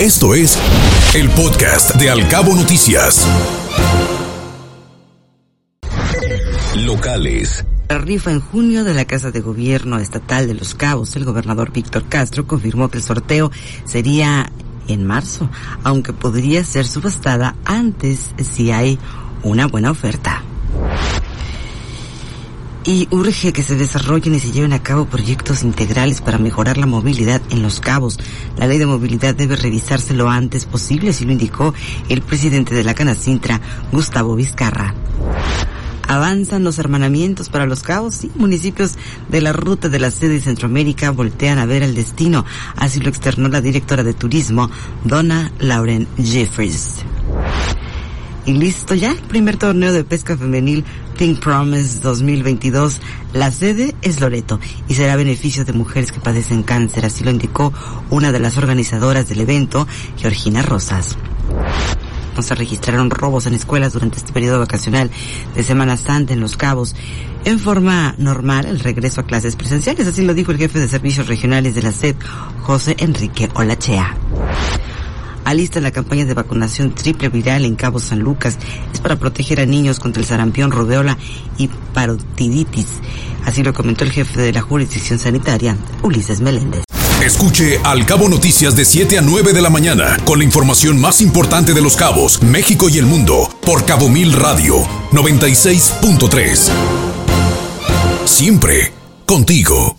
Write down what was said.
Esto es el podcast de Alcabo Noticias. Locales. La rifa en junio de la Casa de Gobierno Estatal de Los Cabos, el gobernador Víctor Castro confirmó que el sorteo sería en marzo, aunque podría ser subastada antes si hay una buena oferta y urge que se desarrollen y se lleven a cabo proyectos integrales para mejorar la movilidad en los cabos. La ley de movilidad debe revisarse lo antes posible, así lo indicó el presidente de la Canacintra, Gustavo Vizcarra. Avanzan los hermanamientos para los cabos y municipios de la ruta de la sede de Centroamérica voltean a ver el destino. Así lo externó la directora de turismo, Donna Lauren Jeffries. Y listo ya, primer torneo de pesca femenil Think Promise 2022. La sede es Loreto y será beneficio de mujeres que padecen cáncer, así lo indicó una de las organizadoras del evento, Georgina Rosas. No se registraron robos en escuelas durante este periodo vacacional de Semana Santa en Los Cabos. En forma normal, el regreso a clases presenciales, así lo dijo el jefe de servicios regionales de la SED, José Enrique Olachea alista la campaña de vacunación triple viral en Cabo San Lucas. Es para proteger a niños contra el sarampión, rodeola y parotiditis. Así lo comentó el jefe de la jurisdicción sanitaria, Ulises Meléndez. Escuche Al Cabo Noticias de 7 a 9 de la mañana con la información más importante de los cabos, México y el mundo por Cabo Mil Radio 96.3. Siempre contigo.